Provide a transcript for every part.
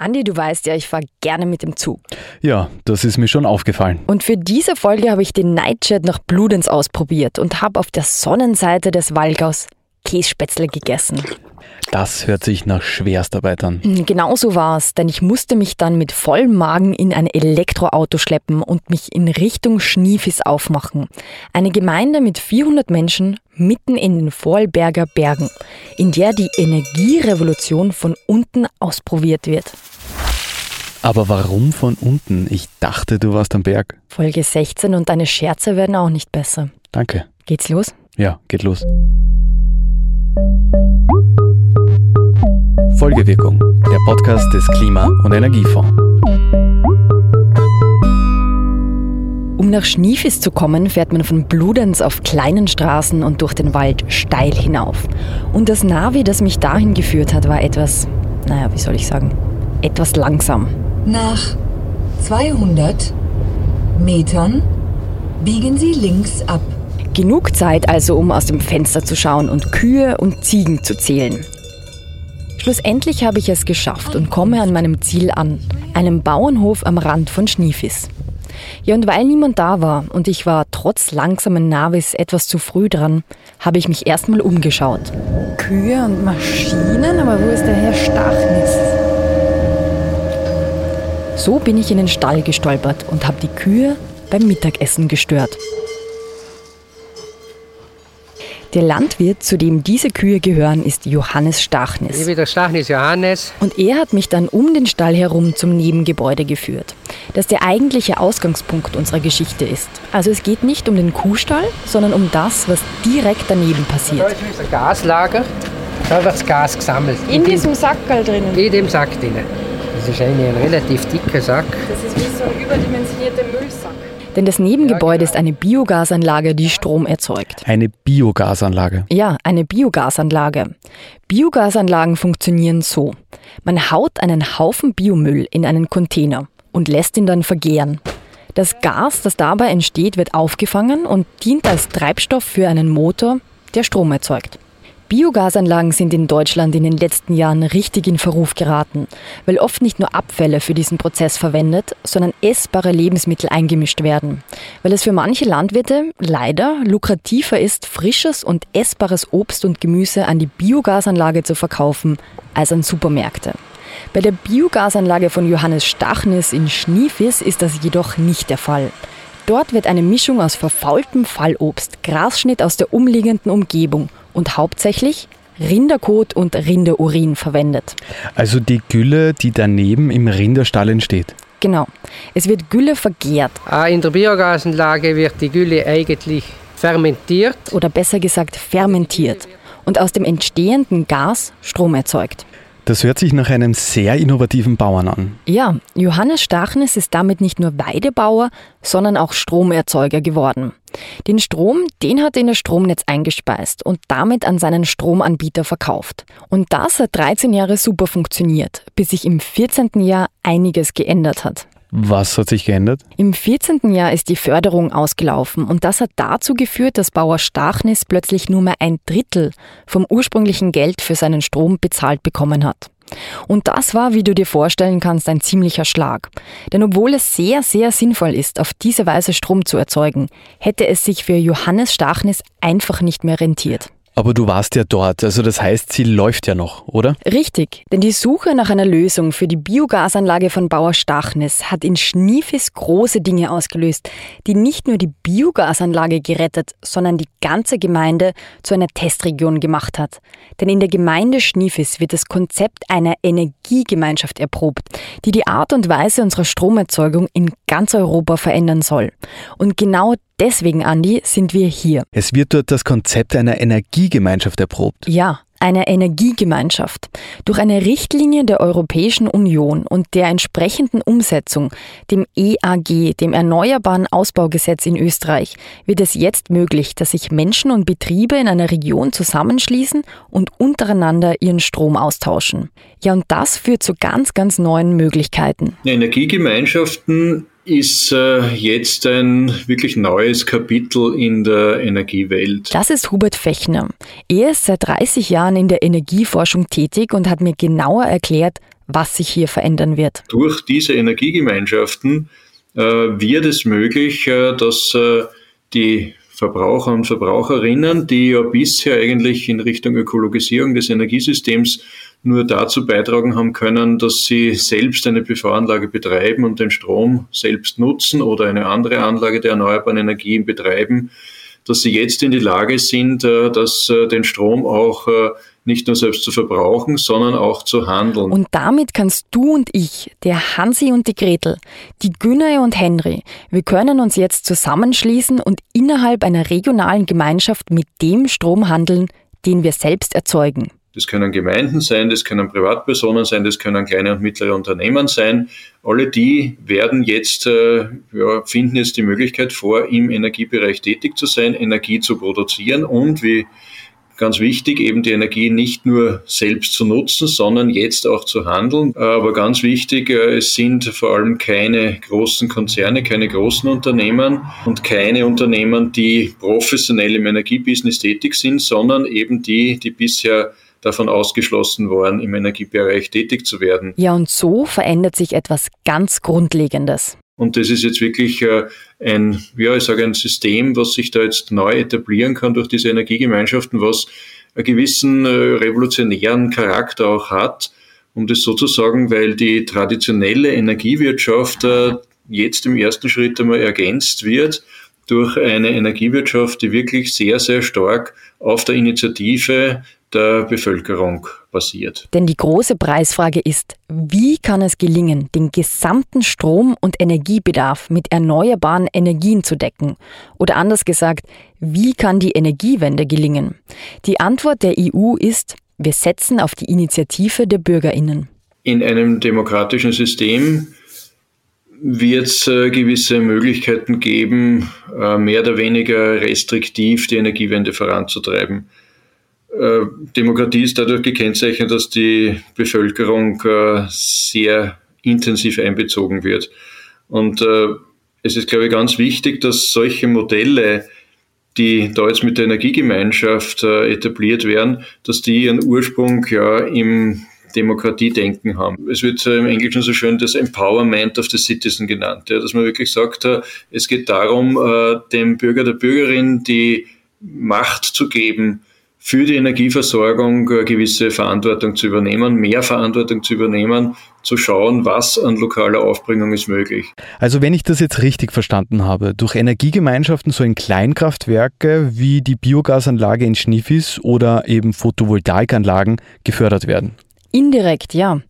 Andi, du weißt ja, ich fahre gerne mit dem Zug. Ja, das ist mir schon aufgefallen. Und für diese Folge habe ich den Nightjet nach Bludenz ausprobiert und habe auf der Sonnenseite des Wallgaus Kässpätzle gegessen. Das hört sich nach Schwerstarbeit an. Genau so war es, denn ich musste mich dann mit vollem Magen in ein Elektroauto schleppen und mich in Richtung Schniefis aufmachen. Eine Gemeinde mit 400 Menschen mitten in den Vorarlberger Bergen, in der die Energierevolution von unten ausprobiert wird. Aber warum von unten? Ich dachte, du warst am Berg. Folge 16 und deine Scherze werden auch nicht besser. Danke. Geht's los? Ja, geht los. Folgewirkung, der Podcast des Klima- und Energiefonds. Um nach Schniefis zu kommen, fährt man von Bludenz auf kleinen Straßen und durch den Wald steil hinauf. Und das Navi, das mich dahin geführt hat, war etwas, naja, wie soll ich sagen, etwas langsam. Nach 200 Metern biegen Sie links ab. Genug Zeit also, um aus dem Fenster zu schauen und Kühe und Ziegen zu zählen. Schlussendlich habe ich es geschafft und komme an meinem Ziel an, einem Bauernhof am Rand von Schniefis. Ja, und weil niemand da war und ich war trotz langsamen Navis etwas zu früh dran, habe ich mich erstmal umgeschaut. Kühe und Maschinen, aber wo ist der Herr Stachnis? So bin ich in den Stall gestolpert und habe die Kühe beim Mittagessen gestört. Der Landwirt, zu dem diese Kühe gehören, ist Johannes Stachnis. Ich bin der Stachnis Johannes. Und er hat mich dann um den Stall herum zum Nebengebäude geführt, das der eigentliche Ausgangspunkt unserer Geschichte ist. Also es geht nicht um den Kuhstall, sondern um das, was direkt daneben Da passiert. ist unser Gaslager. Da wird das Gas gesammelt. In diesem Sackerl drinnen. In dem Sack drin. Das ist eigentlich ein relativ dicker Sack. Das ist wie so ein überdimensionierter Müllsack. Denn das Nebengebäude ist eine Biogasanlage, die Strom erzeugt. Eine Biogasanlage. Ja, eine Biogasanlage. Biogasanlagen funktionieren so. Man haut einen Haufen Biomüll in einen Container und lässt ihn dann vergären. Das Gas, das dabei entsteht, wird aufgefangen und dient als Treibstoff für einen Motor, der Strom erzeugt. Biogasanlagen sind in Deutschland in den letzten Jahren richtig in Verruf geraten, weil oft nicht nur Abfälle für diesen Prozess verwendet, sondern essbare Lebensmittel eingemischt werden. Weil es für manche Landwirte leider lukrativer ist, frisches und essbares Obst und Gemüse an die Biogasanlage zu verkaufen, als an Supermärkte. Bei der Biogasanlage von Johannes Stachnis in Schniefis ist das jedoch nicht der Fall. Dort wird eine Mischung aus verfaultem Fallobst, Grasschnitt aus der umliegenden Umgebung und hauptsächlich Rinderkot und Rinderurin verwendet. Also die Gülle, die daneben im Rinderstall entsteht. Genau. Es wird Gülle vergärt Ah, In der Biogasanlage wird die Gülle eigentlich fermentiert. oder besser gesagt fermentiert und aus dem entstehenden Gas Strom erzeugt. Das hört sich nach einem sehr innovativen Bauern an. Ja, Johannes Stachnis ist damit nicht nur Weidebauer, sondern auch Stromerzeuger geworden. Den Strom, den hat er in das Stromnetz eingespeist und damit an seinen Stromanbieter verkauft. Und das hat 13 Jahre super funktioniert, bis sich im 14. Jahr einiges geändert hat. Was hat sich geändert? Im 14. Jahr ist die Förderung ausgelaufen und das hat dazu geführt, dass Bauer Stachnis plötzlich nur mehr ein Drittel vom ursprünglichen Geld für seinen Strom bezahlt bekommen hat. Und das war, wie du dir vorstellen kannst, ein ziemlicher Schlag. Denn obwohl es sehr, sehr sinnvoll ist, auf diese Weise Strom zu erzeugen, hätte es sich für Johannes Stachnis einfach nicht mehr rentiert. Aber du warst ja dort, also das heißt, sie läuft ja noch, oder? Richtig, denn die Suche nach einer Lösung für die Biogasanlage von Bauer Stachnis hat in Schniefis große Dinge ausgelöst, die nicht nur die Biogasanlage gerettet, sondern die ganze Gemeinde zu einer Testregion gemacht hat. Denn in der Gemeinde Schniefis wird das Konzept einer Energiegemeinschaft erprobt, die die Art und Weise unserer Stromerzeugung in ganz Europa verändern soll. Und genau deswegen, Andi, sind wir hier. Es wird dort das Konzept einer Energiegemeinschaft erprobt. Ja, eine Energiegemeinschaft. Durch eine Richtlinie der Europäischen Union und der entsprechenden Umsetzung, dem EAG, dem Erneuerbaren Ausbaugesetz in Österreich, wird es jetzt möglich, dass sich Menschen und Betriebe in einer Region zusammenschließen und untereinander ihren Strom austauschen. Ja, und das führt zu ganz, ganz neuen Möglichkeiten. Energiegemeinschaften ist äh, jetzt ein wirklich neues Kapitel in der Energiewelt. Das ist Hubert Fechner. Er ist seit 30 Jahren in der Energieforschung tätig und hat mir genauer erklärt, was sich hier verändern wird. Durch diese Energiegemeinschaften äh, wird es möglich, äh, dass die Verbraucher und Verbraucherinnen, die ja bisher eigentlich in Richtung Ökologisierung des Energiesystems nur dazu beitragen haben können, dass sie selbst eine PV-Anlage betreiben und den Strom selbst nutzen oder eine andere Anlage der erneuerbaren Energien betreiben, dass sie jetzt in die Lage sind, äh, dass äh, den Strom auch äh, nicht nur selbst zu verbrauchen, sondern auch zu handeln. Und damit kannst du und ich, der Hansi und die Gretel, die Günner und Henry, wir können uns jetzt zusammenschließen und innerhalb einer regionalen Gemeinschaft mit dem Strom handeln, den wir selbst erzeugen. Das können Gemeinden sein, das können Privatpersonen sein, das können kleine und mittlere Unternehmen sein. Alle die werden jetzt, äh, ja, finden jetzt die Möglichkeit vor, im Energiebereich tätig zu sein, Energie zu produzieren und wie ganz wichtig, eben die Energie nicht nur selbst zu nutzen, sondern jetzt auch zu handeln. Aber ganz wichtig, äh, es sind vor allem keine großen Konzerne, keine großen Unternehmen und keine Unternehmen, die professionell im Energiebusiness tätig sind, sondern eben die, die bisher davon ausgeschlossen worden, im Energiebereich tätig zu werden. Ja, und so verändert sich etwas ganz Grundlegendes. Und das ist jetzt wirklich äh, ein, ja, ich sage ein System, was sich da jetzt neu etablieren kann durch diese Energiegemeinschaften, was einen gewissen äh, revolutionären Charakter auch hat, um das so zu sagen, weil die traditionelle Energiewirtschaft äh, jetzt im ersten Schritt einmal ergänzt wird durch eine Energiewirtschaft, die wirklich sehr, sehr stark auf der Initiative der Bevölkerung basiert. Denn die große Preisfrage ist, wie kann es gelingen, den gesamten Strom- und Energiebedarf mit erneuerbaren Energien zu decken? Oder anders gesagt, wie kann die Energiewende gelingen? Die Antwort der EU ist, wir setzen auf die Initiative der Bürgerinnen. In einem demokratischen System wird es äh, gewisse Möglichkeiten geben, äh, mehr oder weniger restriktiv die Energiewende voranzutreiben. Äh, Demokratie ist dadurch gekennzeichnet, dass die Bevölkerung äh, sehr intensiv einbezogen wird. Und äh, es ist, glaube ich, ganz wichtig, dass solche Modelle, die da jetzt mit der Energiegemeinschaft etabliert werden, dass die ihren Ursprung ja im Demokratiedenken haben. Es wird im Englischen so schön das Empowerment of the Citizen genannt, ja, dass man wirklich sagt, es geht darum, dem Bürger, der Bürgerin die Macht zu geben, für die Energieversorgung eine gewisse Verantwortung zu übernehmen, mehr Verantwortung zu übernehmen, zu schauen, was an lokaler Aufbringung ist möglich. Also wenn ich das jetzt richtig verstanden habe, durch Energiegemeinschaften sollen Kleinkraftwerke wie die Biogasanlage in Schniffis oder eben Photovoltaikanlagen gefördert werden. Indirekt ja.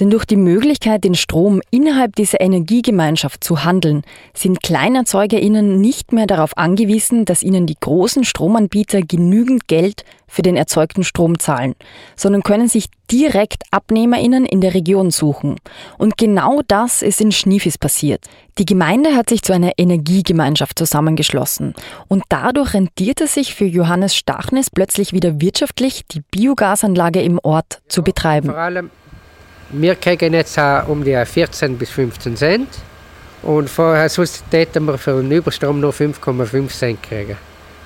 Denn durch die Möglichkeit, den Strom innerhalb dieser Energiegemeinschaft zu handeln, sind KleinerzeugerInnen nicht mehr darauf angewiesen, dass ihnen die großen Stromanbieter genügend Geld für den erzeugten Strom zahlen, sondern können sich direkt AbnehmerInnen in der Region suchen. Und genau das ist in Schniefis passiert. Die Gemeinde hat sich zu einer Energiegemeinschaft zusammengeschlossen und dadurch rentierte sich für Johannes Stachnes plötzlich wieder wirtschaftlich, die Biogasanlage im Ort zu betreiben. Vor allem, wir kriegen jetzt um die 14 bis 15 Cent und vorher sonst hätten wir für den Überstrom nur 5,5 Cent kriegen.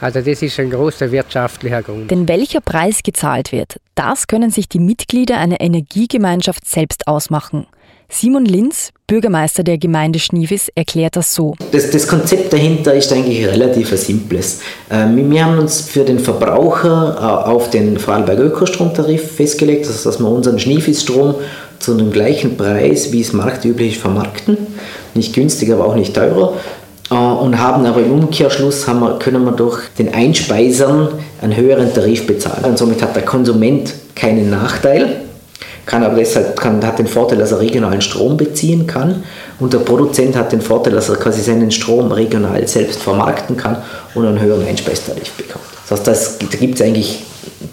Also das ist ein großer wirtschaftlicher Grund. Denn welcher Preis gezahlt wird, das können sich die Mitglieder einer Energiegemeinschaft selbst ausmachen. Simon Linz, Bürgermeister der Gemeinde Schnievis, erklärt das so. Das, das Konzept dahinter ist eigentlich relativ simples. Ähm, wir haben uns für den Verbraucher äh, auf den Vorarlberg Ökostromtarif festgelegt, also dass wir unseren Schnievis-Strom zu dem gleichen Preis, wie es marktüblich ist, vermarkten. Nicht günstiger, aber auch nicht teurer. Äh, und haben aber im Umkehrschluss haben wir, können wir durch den Einspeisern einen höheren Tarif bezahlen. Und somit hat der Konsument keinen Nachteil, kann aber deshalb kann, hat den Vorteil, dass er regionalen Strom beziehen kann und der Produzent hat den Vorteil, dass er quasi seinen Strom regional selbst vermarkten kann und einen höheren Einspeistarif bekommt. Das heißt, das, da gibt es eigentlich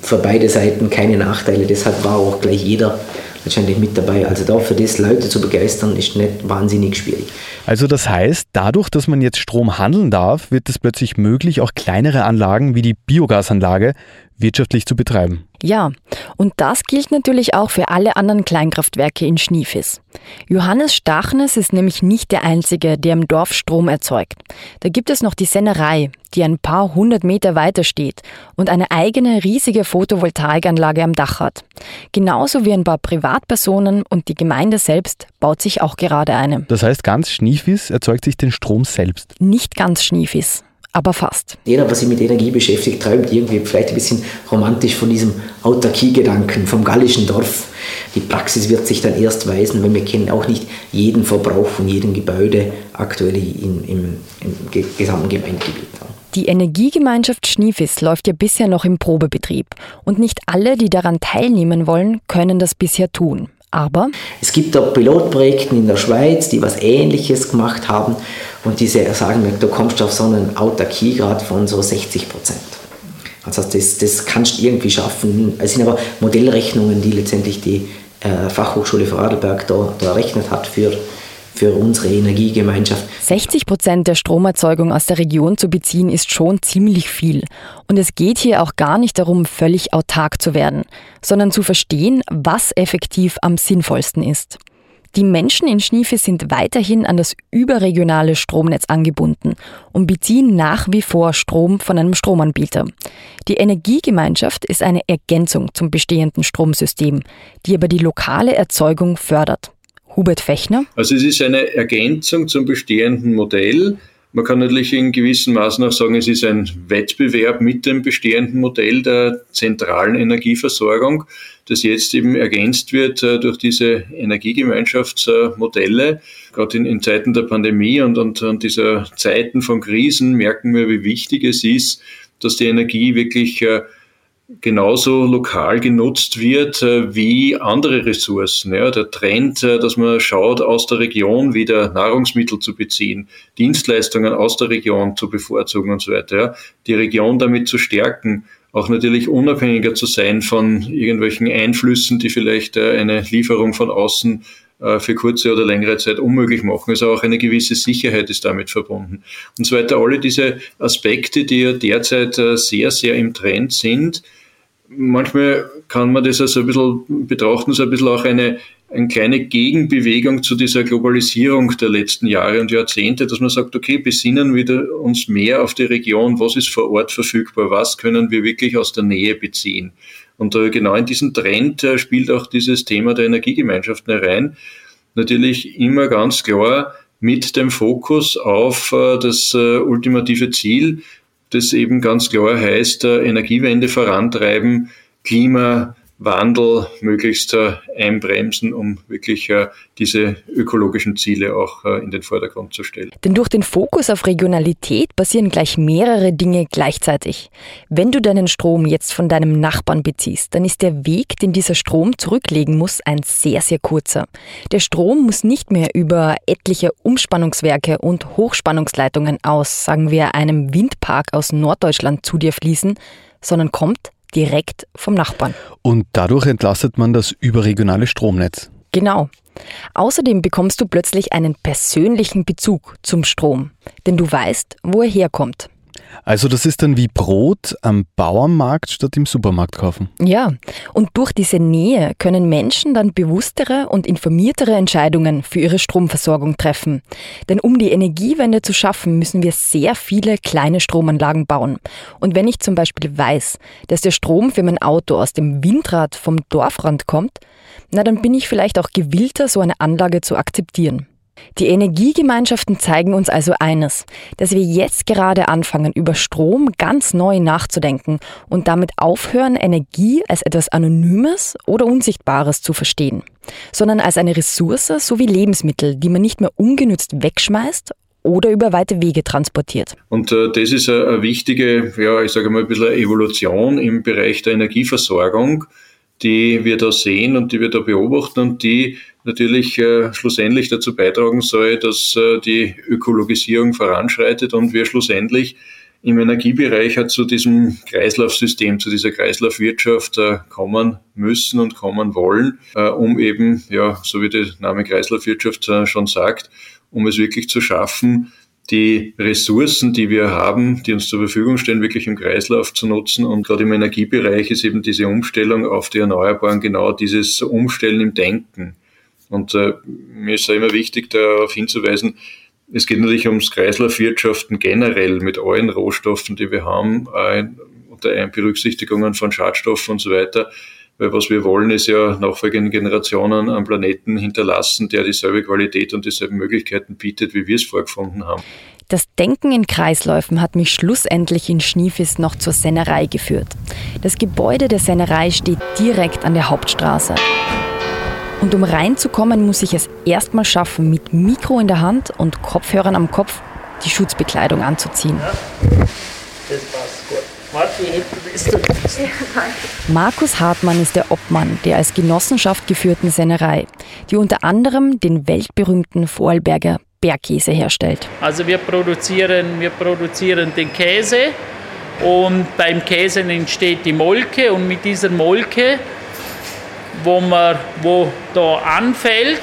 für beide Seiten keine Nachteile. Deshalb war auch gleich jeder letztendlich mit dabei. Also da für das Leute zu begeistern, ist nicht wahnsinnig schwierig. Also das heißt, dadurch, dass man jetzt Strom handeln darf, wird es plötzlich möglich, auch kleinere Anlagen wie die Biogasanlage wirtschaftlich zu betreiben. Ja, und das gilt natürlich auch für alle anderen Kleinkraftwerke in Schniefis. Johannes Stachnes ist nämlich nicht der Einzige, der im Dorf Strom erzeugt. Da gibt es noch die Sennerei, die ein paar hundert Meter weiter steht und eine eigene riesige Photovoltaikanlage am Dach hat. Genauso wie ein paar Privatpersonen und die Gemeinde selbst baut sich auch gerade eine. Das heißt, ganz Schniefis erzeugt sich den Strom selbst. Nicht ganz Schniefis aber fast. Jeder, was sich mit Energie beschäftigt, träumt irgendwie vielleicht ein bisschen romantisch von diesem Autarkie-Gedanken, vom gallischen Dorf. Die Praxis wird sich dann erst weisen, weil wir kennen auch nicht jeden Verbrauch von jedem Gebäude aktuell in, im, im gesamten Gemeindegebiet. Die Energiegemeinschaft Schniefis läuft ja bisher noch im Probebetrieb und nicht alle, die daran teilnehmen wollen, können das bisher tun. Aber es gibt auch Pilotprojekte in der Schweiz, die was Ähnliches gemacht haben und diese sagen, du kommst auf so einen Autarkiegrad von so 60 Prozent. Also das, das kannst du irgendwie schaffen. Es sind aber Modellrechnungen, die letztendlich die äh, Fachhochschule Vorarlberg da, da errechnet hat für, für unsere Energiegemeinschaft. 60 Prozent der Stromerzeugung aus der Region zu beziehen, ist schon ziemlich viel. Und es geht hier auch gar nicht darum, völlig autark zu werden, sondern zu verstehen, was effektiv am sinnvollsten ist. Die Menschen in Schniefe sind weiterhin an das überregionale Stromnetz angebunden und beziehen nach wie vor Strom von einem Stromanbieter. Die Energiegemeinschaft ist eine Ergänzung zum bestehenden Stromsystem, die aber die lokale Erzeugung fördert. Hubert Fechner. Also es ist eine Ergänzung zum bestehenden Modell. Man kann natürlich in gewissem Maße auch sagen, es ist ein Wettbewerb mit dem bestehenden Modell der zentralen Energieversorgung, das jetzt eben ergänzt wird äh, durch diese Energiegemeinschaftsmodelle. Gerade in, in Zeiten der Pandemie und, und, und dieser Zeiten von Krisen merken wir, wie wichtig es ist, dass die Energie wirklich äh, genauso lokal genutzt wird äh, wie andere Ressourcen. Ja, der Trend, äh, dass man schaut, aus der Region wieder Nahrungsmittel zu beziehen, Dienstleistungen aus der Region zu bevorzugen und so weiter. Ja, die Region damit zu stärken, auch natürlich unabhängiger zu sein von irgendwelchen Einflüssen, die vielleicht äh, eine Lieferung von außen für kurze oder längere Zeit unmöglich machen. Also auch eine gewisse Sicherheit ist damit verbunden. Und so weiter. Alle diese Aspekte, die ja derzeit sehr, sehr im Trend sind, manchmal kann man das also ein bisschen betrachten, so ein bisschen auch eine, eine kleine Gegenbewegung zu dieser Globalisierung der letzten Jahre und Jahrzehnte, dass man sagt, okay, besinnen wir uns mehr auf die Region, was ist vor Ort verfügbar, was können wir wirklich aus der Nähe beziehen. Und äh, genau in diesen Trend äh, spielt auch dieses Thema der Energiegemeinschaften herein. Natürlich immer ganz klar mit dem Fokus auf äh, das ultimative Ziel, das eben ganz klar heißt, Energiewende vorantreiben, Klima, Wandel möglichst äh, einbremsen, um wirklich äh, diese ökologischen Ziele auch äh, in den Vordergrund zu stellen. Denn durch den Fokus auf Regionalität passieren gleich mehrere Dinge gleichzeitig. Wenn du deinen Strom jetzt von deinem Nachbarn beziehst, dann ist der Weg, den dieser Strom zurücklegen muss, ein sehr, sehr kurzer. Der Strom muss nicht mehr über etliche Umspannungswerke und Hochspannungsleitungen aus, sagen wir, einem Windpark aus Norddeutschland zu dir fließen, sondern kommt direkt vom Nachbarn. Und dadurch entlastet man das überregionale Stromnetz. Genau. Außerdem bekommst du plötzlich einen persönlichen Bezug zum Strom, denn du weißt, wo er herkommt. Also das ist dann wie Brot am Bauernmarkt statt im Supermarkt kaufen. Ja, und durch diese Nähe können Menschen dann bewusstere und informiertere Entscheidungen für ihre Stromversorgung treffen. Denn um die Energiewende zu schaffen, müssen wir sehr viele kleine Stromanlagen bauen. Und wenn ich zum Beispiel weiß, dass der Strom für mein Auto aus dem Windrad vom Dorfrand kommt, na dann bin ich vielleicht auch gewillter, so eine Anlage zu akzeptieren. Die Energiegemeinschaften zeigen uns also eines, dass wir jetzt gerade anfangen, über Strom ganz neu nachzudenken und damit aufhören, Energie als etwas Anonymes oder Unsichtbares zu verstehen, sondern als eine Ressource sowie Lebensmittel, die man nicht mehr ungenützt wegschmeißt oder über weite Wege transportiert. Und äh, das ist eine, wichtige, ja, ich sage mal ein bisschen Evolution im Bereich der Energieversorgung, die wir da sehen und die wir da beobachten und die natürlich äh, schlussendlich dazu beitragen soll, dass äh, die Ökologisierung voranschreitet und wir schlussendlich im Energiebereich halt zu diesem Kreislaufsystem, zu dieser Kreislaufwirtschaft äh, kommen müssen und kommen wollen, äh, um eben, ja, so wie der Name Kreislaufwirtschaft äh, schon sagt, um es wirklich zu schaffen, die Ressourcen, die wir haben, die uns zur Verfügung stehen, wirklich im Kreislauf zu nutzen. Und gerade im Energiebereich ist eben diese Umstellung auf die Erneuerbaren genau dieses Umstellen im Denken. Und äh, mir ist da immer wichtig, darauf hinzuweisen, es geht natürlich ums Kreislaufwirtschaften generell mit allen Rohstoffen, die wir haben, äh, unter Einberücksichtigungen von Schadstoffen und so weiter. Weil was wir wollen, ist ja nachfolgenden Generationen einen Planeten hinterlassen, der dieselbe Qualität und dieselben Möglichkeiten bietet, wie wir es vorgefunden haben. Das Denken in Kreisläufen hat mich schlussendlich in Schniefis noch zur Sennerei geführt. Das Gebäude der Sennerei steht direkt an der Hauptstraße. Und um reinzukommen, muss ich es erstmal schaffen, mit Mikro in der Hand und Kopfhörern am Kopf die Schutzbekleidung anzuziehen. Ja, das passt gut. Markus Hartmann ist der Obmann der als Genossenschaft geführten Sennerei, die unter anderem den weltberühmten Vorarlberger Bergkäse herstellt. Also wir produzieren, wir produzieren den Käse und beim Käse entsteht die Molke und mit dieser Molke wo, man, wo da anfällt,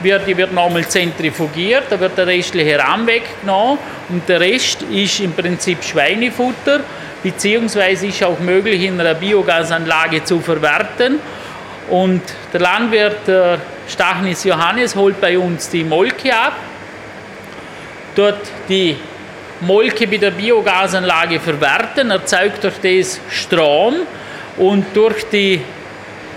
wird, die wird nochmal zentrifugiert, da wird der restliche Rahm weggenommen und der Rest ist im Prinzip Schweinefutter, beziehungsweise ist auch möglich in einer Biogasanlage zu verwerten. Und der Landwirt der Stachnis Johannes holt bei uns die Molke ab, dort die Molke bei der Biogasanlage verwerten, erzeugt durch das Strom und durch die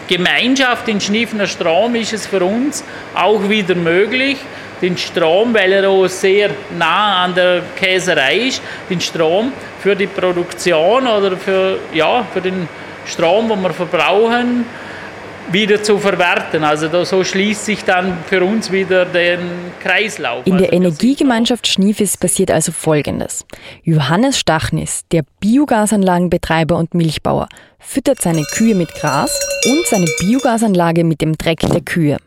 Gemeinschaft in Schniefner Strom ist es für uns auch wieder möglich, den Strom, weil er auch sehr nah an der Käserei ist, den Strom für die Produktion oder für, ja, für den Strom, den wir verbrauchen, wieder zu verwerten. Also da, so schließt sich dann für uns wieder den Kreislauf. In der also Energiegemeinschaft Schniefis passiert also Folgendes. Johannes Stachnis, der Biogasanlagenbetreiber und Milchbauer, füttert seine Kühe mit Gras und seine Biogasanlage mit dem Dreck der Kühe.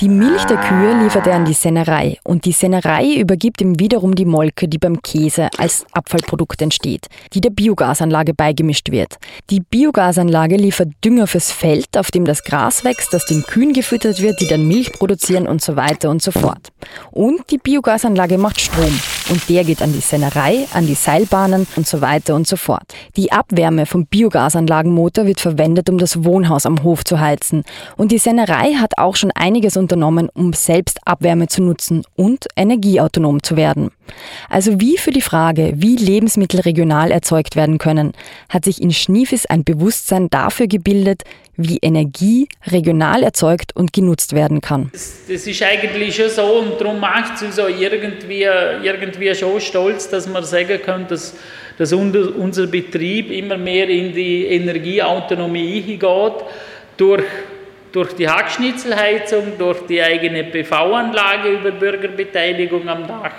Die Milch der Kühe liefert er an die Sennerei und die Sennerei übergibt ihm wiederum die Molke, die beim Käse als Abfallprodukt entsteht, die der Biogasanlage beigemischt wird. Die Biogasanlage liefert Dünger fürs Feld, auf dem das Gras wächst, das den Kühen gefüttert wird, die dann Milch produzieren und so weiter und so fort. Und die Biogasanlage macht Strom und der geht an die Sennerei, an die Seilbahnen und so weiter und so fort. Die Abwärme vom Biogasanlagenmotor wird verwendet, um das Wohnhaus am Hof zu heizen. Und die Sennerei hat auch schon einiges unternommen, um selbst Abwärme zu nutzen und energieautonom zu werden. Also wie für die Frage, wie Lebensmittel regional erzeugt werden können, hat sich in Schniefis ein Bewusstsein dafür gebildet, wie Energie regional erzeugt und genutzt werden kann. Das, ist eigentlich schon so und darum macht es uns irgendwie, irgendwie schon stolz, dass man sagen kann, dass, dass unser Betrieb immer mehr in die Energieautonomie geht durch durch die Hackschnitzelheizung, durch die eigene PV-Anlage über Bürgerbeteiligung am Dach,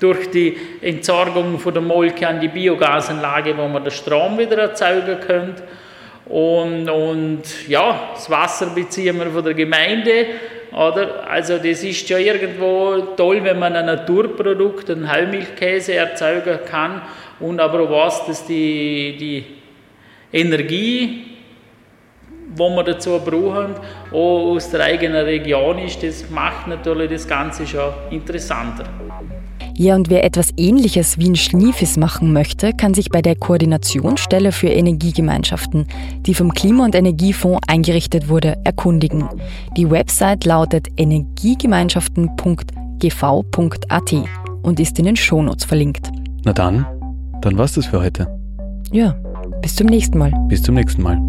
durch die Entsorgung von der Molke an die Biogasanlage, wo man den Strom wieder erzeugen können. Und, und ja, das Wasser beziehen wir von der Gemeinde. Oder? Also das ist ja irgendwo toll, wenn man ein Naturprodukt, einen Heilmilchkäse erzeugen kann und aber weiß, dass die, die Energie, wo wir dazu brauchen, auch aus der eigenen Region ist, das macht natürlich das Ganze schon interessanter. Ja, und wer etwas Ähnliches wie ein Schniefis machen möchte, kann sich bei der Koordinationsstelle für Energiegemeinschaften, die vom Klima- und Energiefonds eingerichtet wurde, erkundigen. Die Website lautet energiegemeinschaften.gv.at und ist in den Shownotes verlinkt. Na dann, dann war's das für heute. Ja, bis zum nächsten Mal. Bis zum nächsten Mal.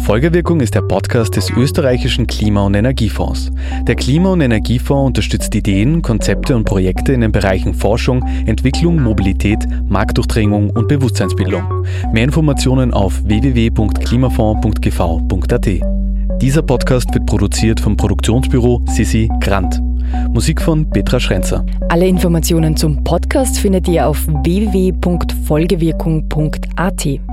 Folgewirkung ist der Podcast des österreichischen Klima- und Energiefonds. Der Klima- und Energiefonds unterstützt Ideen, Konzepte und Projekte in den Bereichen Forschung, Entwicklung, Mobilität, Marktdurchdringung und Bewusstseinsbildung. Mehr Informationen auf www.klimafonds.gv.at. Dieser Podcast wird produziert vom Produktionsbüro Sissi Grant. Musik von Petra Schrenzer. Alle Informationen zum Podcast findet ihr auf www.folgewirkung.at.